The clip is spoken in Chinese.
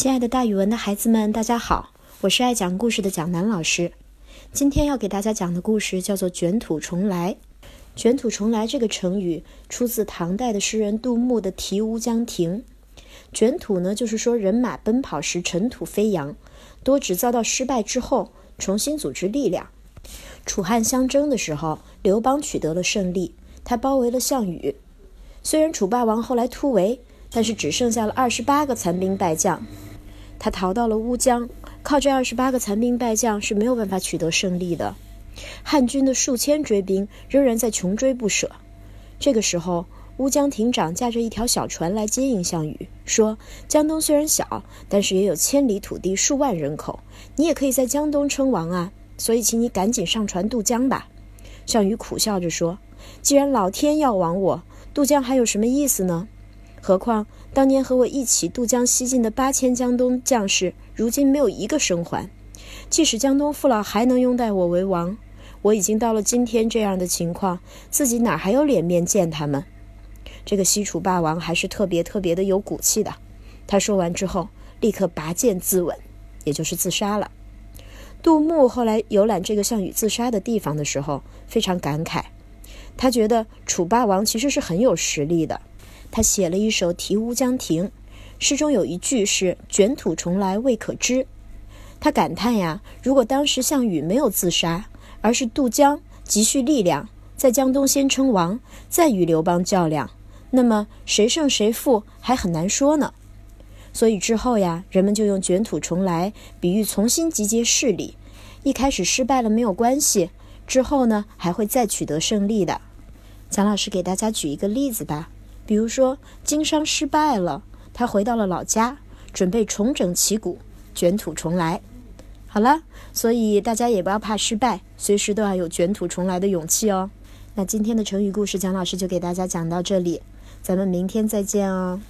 亲爱的，大语文的孩子们，大家好，我是爱讲故事的蒋楠老师。今天要给大家讲的故事叫做“卷土重来”。卷土重来这个成语出自唐代的诗人杜牧的《题乌江亭》。卷土呢，就是说人马奔跑时尘土飞扬，多指遭到失败之后重新组织力量。楚汉相争的时候，刘邦取得了胜利，他包围了项羽。虽然楚霸王后来突围。但是只剩下了二十八个残兵败将，他逃到了乌江，靠这二十八个残兵败将是没有办法取得胜利的。汉军的数千追兵仍然在穷追不舍。这个时候，乌江亭长驾着一条小船来接应项羽，说：“江东虽然小，但是也有千里土地、数万人口，你也可以在江东称王啊！所以，请你赶紧上船渡江吧。”项羽苦笑着说：“既然老天要亡我，渡江还有什么意思呢？”何况当年和我一起渡江西进的八千江东将士，如今没有一个生还。即使江东父老还能拥戴我为王，我已经到了今天这样的情况，自己哪还有脸面见他们？这个西楚霸王还是特别特别的有骨气的。他说完之后，立刻拔剑自刎，也就是自杀了。杜牧后来游览这个项羽自杀的地方的时候，非常感慨，他觉得楚霸王其实是很有实力的。他写了一首《题乌江亭》，诗中有一句是“卷土重来未可知”。他感叹呀，如果当时项羽没有自杀，而是渡江积蓄力量，在江东先称王，再与刘邦较量，那么谁胜谁负还很难说呢。所以之后呀，人们就用“卷土重来”比喻重新集结势力。一开始失败了没有关系，之后呢还会再取得胜利的。蒋老师给大家举一个例子吧。比如说，经商失败了，他回到了老家，准备重整旗鼓，卷土重来。好了，所以大家也不要怕失败，随时都要有卷土重来的勇气哦。那今天的成语故事，蒋老师就给大家讲到这里，咱们明天再见哦。